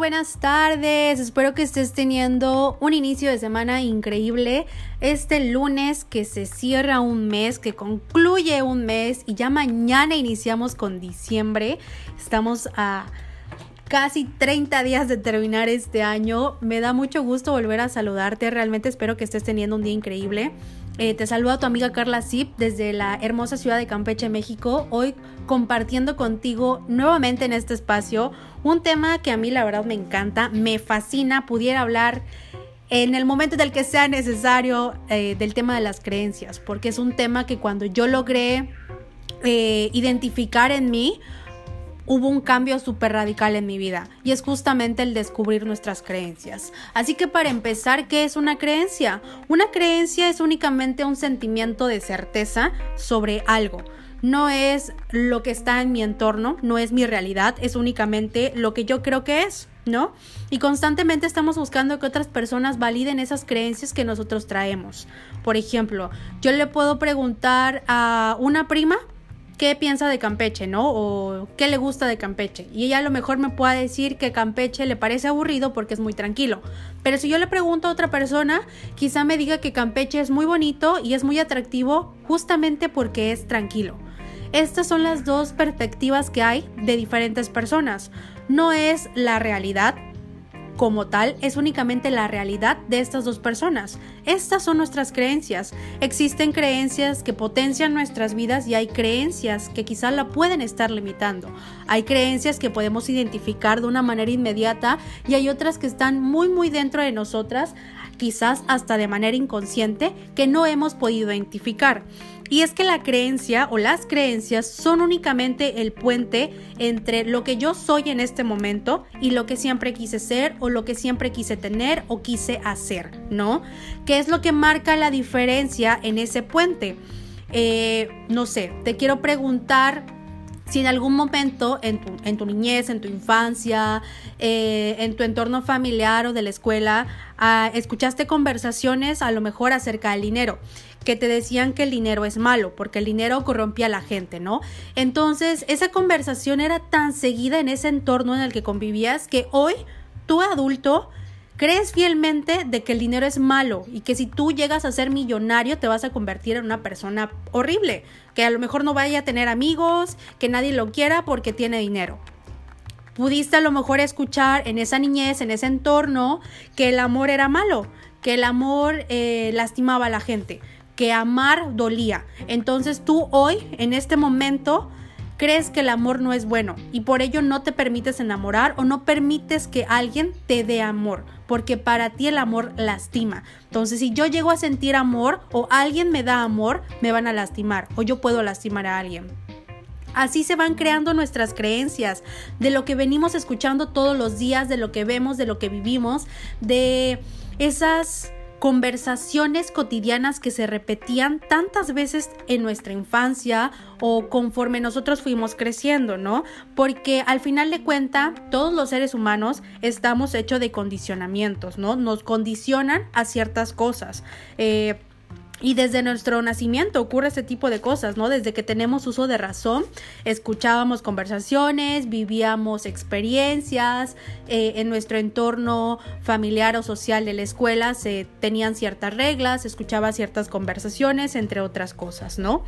buenas tardes. Espero que estés teniendo un inicio de semana increíble. Este lunes que se cierra un mes, que concluye un mes y ya mañana iniciamos con diciembre. Estamos a casi 30 días de terminar este año. Me da mucho gusto volver a saludarte. Realmente espero que estés teniendo un día increíble. Eh, te saluda tu amiga Carla Zip desde la hermosa ciudad de Campeche, México. Hoy compartiendo contigo nuevamente en este espacio un tema que a mí la verdad me encanta, me fascina. Pudiera hablar en el momento en el que sea necesario eh, del tema de las creencias, porque es un tema que cuando yo logré eh, identificar en mí, hubo un cambio súper radical en mi vida y es justamente el descubrir nuestras creencias. Así que para empezar, ¿qué es una creencia? Una creencia es únicamente un sentimiento de certeza sobre algo. No es lo que está en mi entorno, no es mi realidad, es únicamente lo que yo creo que es, ¿no? Y constantemente estamos buscando que otras personas validen esas creencias que nosotros traemos. Por ejemplo, yo le puedo preguntar a una prima, qué piensa de Campeche, ¿no? O qué le gusta de Campeche. Y ella a lo mejor me puede decir que Campeche le parece aburrido porque es muy tranquilo. Pero si yo le pregunto a otra persona, quizá me diga que Campeche es muy bonito y es muy atractivo justamente porque es tranquilo. Estas son las dos perspectivas que hay de diferentes personas. No es la realidad, como tal es únicamente la realidad de estas dos personas. Estas son nuestras creencias. Existen creencias que potencian nuestras vidas y hay creencias que quizás la pueden estar limitando. Hay creencias que podemos identificar de una manera inmediata y hay otras que están muy muy dentro de nosotras, quizás hasta de manera inconsciente, que no hemos podido identificar. Y es que la creencia o las creencias son únicamente el puente entre lo que yo soy en este momento y lo que siempre quise ser o lo que siempre quise tener o quise hacer, ¿no? ¿Qué es lo que marca la diferencia en ese puente? Eh, no sé, te quiero preguntar si en algún momento en tu, niñez, en tu infancia, eh, en tu entorno familiar o de la escuela, ah, escuchaste conversaciones a lo mejor acerca del dinero que te decían que el dinero es malo, porque el dinero corrompía a la gente, ¿no? Entonces, esa conversación era tan seguida en ese entorno en el que convivías que hoy, tú adulto, crees fielmente de que el dinero es malo y que si tú llegas a ser millonario te vas a convertir en una persona horrible, que a lo mejor no vaya a tener amigos, que nadie lo quiera porque tiene dinero. Pudiste a lo mejor escuchar en esa niñez, en ese entorno, que el amor era malo, que el amor eh, lastimaba a la gente que amar dolía. Entonces tú hoy, en este momento, crees que el amor no es bueno y por ello no te permites enamorar o no permites que alguien te dé amor, porque para ti el amor lastima. Entonces, si yo llego a sentir amor o alguien me da amor, me van a lastimar o yo puedo lastimar a alguien. Así se van creando nuestras creencias, de lo que venimos escuchando todos los días, de lo que vemos, de lo que vivimos, de esas conversaciones cotidianas que se repetían tantas veces en nuestra infancia o conforme nosotros fuimos creciendo, ¿no? Porque al final de cuenta, todos los seres humanos estamos hechos de condicionamientos, ¿no? Nos condicionan a ciertas cosas. Eh, y desde nuestro nacimiento ocurre este tipo de cosas, ¿no? Desde que tenemos uso de razón, escuchábamos conversaciones, vivíamos experiencias, eh, en nuestro entorno familiar o social de la escuela se tenían ciertas reglas, escuchaba ciertas conversaciones, entre otras cosas, ¿no?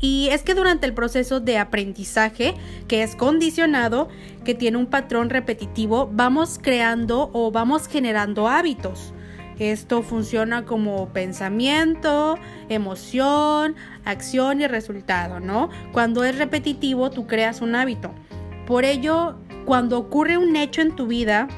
Y es que durante el proceso de aprendizaje, que es condicionado, que tiene un patrón repetitivo, vamos creando o vamos generando hábitos. Esto funciona como pensamiento, emoción, acción y resultado, ¿no? Cuando es repetitivo, tú creas un hábito. Por ello, cuando ocurre un hecho en tu vida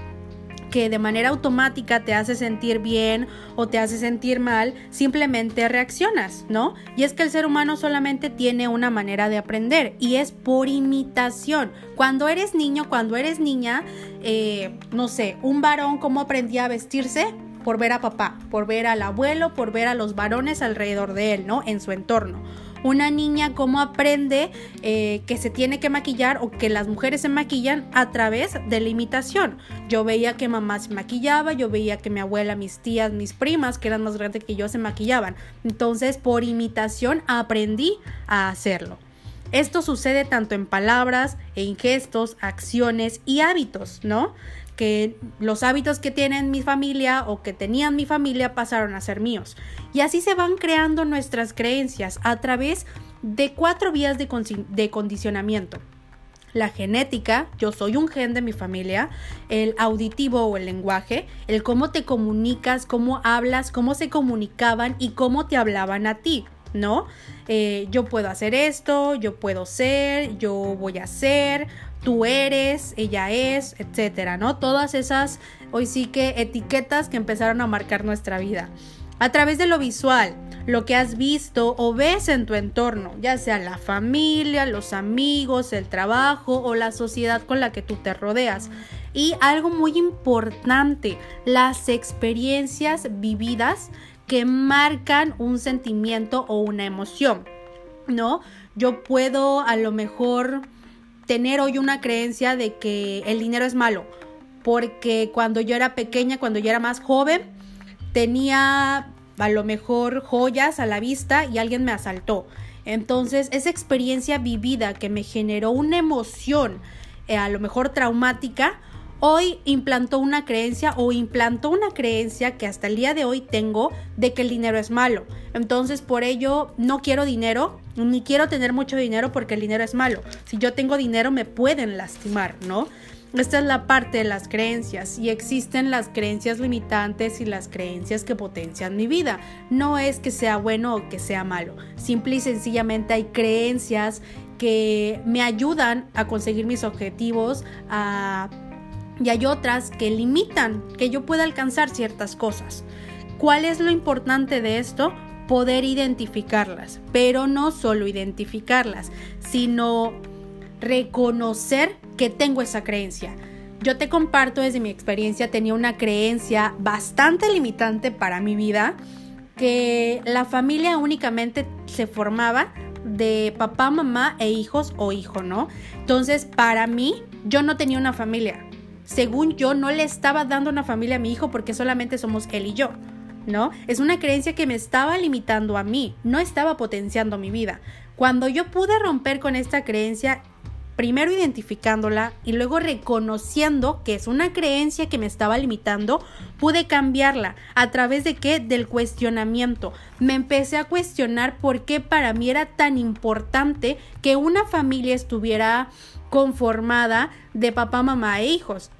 que de manera automática te hace sentir bien o te hace sentir mal, simplemente reaccionas, ¿no? Y es que el ser humano solamente tiene una manera de aprender y es por imitación. Cuando eres niño, cuando eres niña, eh, no sé, un varón, ¿cómo aprendía a vestirse? Por ver a papá, por ver al abuelo, por ver a los varones alrededor de él, ¿no? En su entorno. Una niña cómo aprende eh, que se tiene que maquillar o que las mujeres se maquillan a través de la imitación. Yo veía que mamá se maquillaba, yo veía que mi abuela, mis tías, mis primas, que eran más grandes que yo, se maquillaban. Entonces, por imitación aprendí a hacerlo. Esto sucede tanto en palabras, en gestos, acciones y hábitos, ¿no? Que los hábitos que tienen mi familia o que tenían mi familia pasaron a ser míos. Y así se van creando nuestras creencias a través de cuatro vías de, de condicionamiento la genética, yo soy un gen de mi familia, el auditivo o el lenguaje, el cómo te comunicas, cómo hablas, cómo se comunicaban y cómo te hablaban a ti, ¿no? Eh, yo puedo hacer esto, yo puedo ser, yo voy a ser, tú eres, ella es, etcétera, ¿no? Todas esas, hoy sí que etiquetas que empezaron a marcar nuestra vida. A través de lo visual, lo que has visto o ves en tu entorno, ya sea la familia, los amigos, el trabajo o la sociedad con la que tú te rodeas. Y algo muy importante, las experiencias vividas que marcan un sentimiento o una emoción, ¿no? Yo puedo a lo mejor tener hoy una creencia de que el dinero es malo, porque cuando yo era pequeña, cuando yo era más joven, tenía a lo mejor joyas a la vista y alguien me asaltó. Entonces, esa experiencia vivida que me generó una emoción, eh, a lo mejor traumática, hoy implantó una creencia o implantó una creencia que hasta el día de hoy tengo de que el dinero es malo. Entonces por ello no quiero dinero, ni quiero tener mucho dinero porque el dinero es malo. Si yo tengo dinero me pueden lastimar, ¿no? Esta es la parte de las creencias y existen las creencias limitantes y las creencias que potencian mi vida. No es que sea bueno o que sea malo, simple y sencillamente hay creencias que me ayudan a conseguir mis objetivos, a y hay otras que limitan que yo pueda alcanzar ciertas cosas. ¿Cuál es lo importante de esto? Poder identificarlas, pero no solo identificarlas, sino reconocer que tengo esa creencia. Yo te comparto desde mi experiencia, tenía una creencia bastante limitante para mi vida, que la familia únicamente se formaba de papá, mamá e hijos o hijo, ¿no? Entonces, para mí, yo no tenía una familia según yo, no le estaba dando una familia a mi hijo porque solamente somos él y yo. ¿No? Es una creencia que me estaba limitando a mí, no estaba potenciando mi vida. Cuando yo pude romper con esta creencia, primero identificándola y luego reconociendo que es una creencia que me estaba limitando, pude cambiarla. ¿A través de qué? Del cuestionamiento. Me empecé a cuestionar por qué para mí era tan importante que una familia estuviera conformada de papá, mamá e hijos.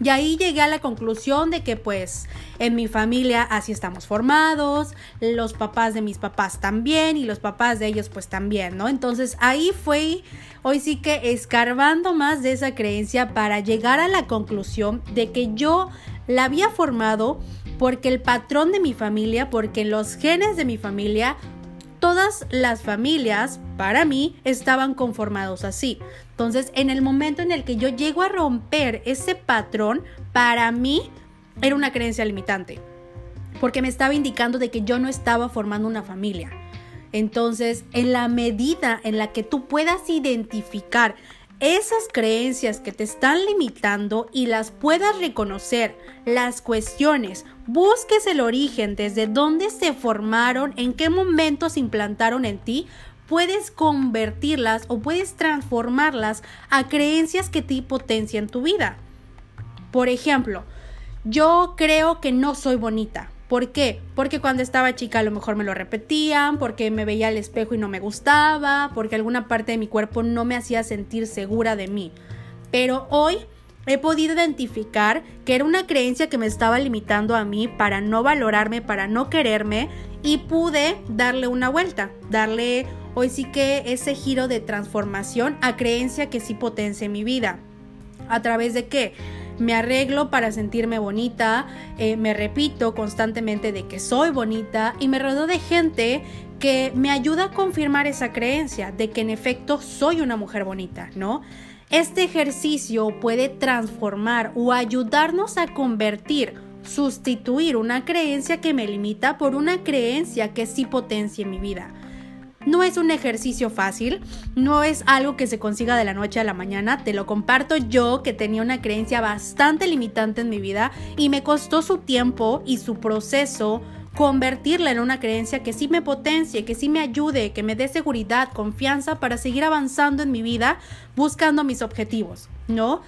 Y ahí llegué a la conclusión de que pues en mi familia así estamos formados, los papás de mis papás también y los papás de ellos pues también, ¿no? Entonces ahí fue hoy sí que escarbando más de esa creencia para llegar a la conclusión de que yo la había formado porque el patrón de mi familia, porque los genes de mi familia todas las familias, para mí, estaban conformados así. Entonces, en el momento en el que yo llego a romper ese patrón, para mí era una creencia limitante, porque me estaba indicando de que yo no estaba formando una familia. Entonces, en la medida en la que tú puedas identificar esas creencias que te están limitando y las puedas reconocer, las cuestiones, busques el origen, desde dónde se formaron, en qué momento se implantaron en ti, puedes convertirlas o puedes transformarlas a creencias que te potencian tu vida. Por ejemplo, yo creo que no soy bonita. ¿Por qué? Porque cuando estaba chica a lo mejor me lo repetían, porque me veía al espejo y no me gustaba, porque alguna parte de mi cuerpo no me hacía sentir segura de mí. Pero hoy he podido identificar que era una creencia que me estaba limitando a mí para no valorarme, para no quererme y pude darle una vuelta, darle hoy sí que ese giro de transformación a creencia que sí potencia mi vida. ¿A través de qué? Me arreglo para sentirme bonita, eh, me repito constantemente de que soy bonita y me rodeo de gente que me ayuda a confirmar esa creencia de que en efecto soy una mujer bonita, ¿no? Este ejercicio puede transformar o ayudarnos a convertir, sustituir una creencia que me limita por una creencia que sí potencia mi vida. No es un ejercicio fácil, no es algo que se consiga de la noche a la mañana, te lo comparto yo que tenía una creencia bastante limitante en mi vida y me costó su tiempo y su proceso convertirla en una creencia que sí me potencie, que sí me ayude, que me dé seguridad, confianza para seguir avanzando en mi vida buscando mis objetivos, ¿no?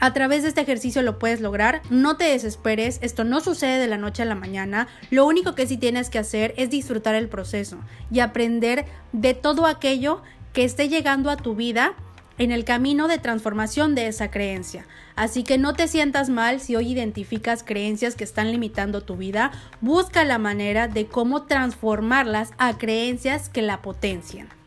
A través de este ejercicio lo puedes lograr. No te desesperes, esto no sucede de la noche a la mañana. Lo único que sí tienes que hacer es disfrutar el proceso y aprender de todo aquello que esté llegando a tu vida en el camino de transformación de esa creencia. Así que no te sientas mal si hoy identificas creencias que están limitando tu vida. Busca la manera de cómo transformarlas a creencias que la potencien.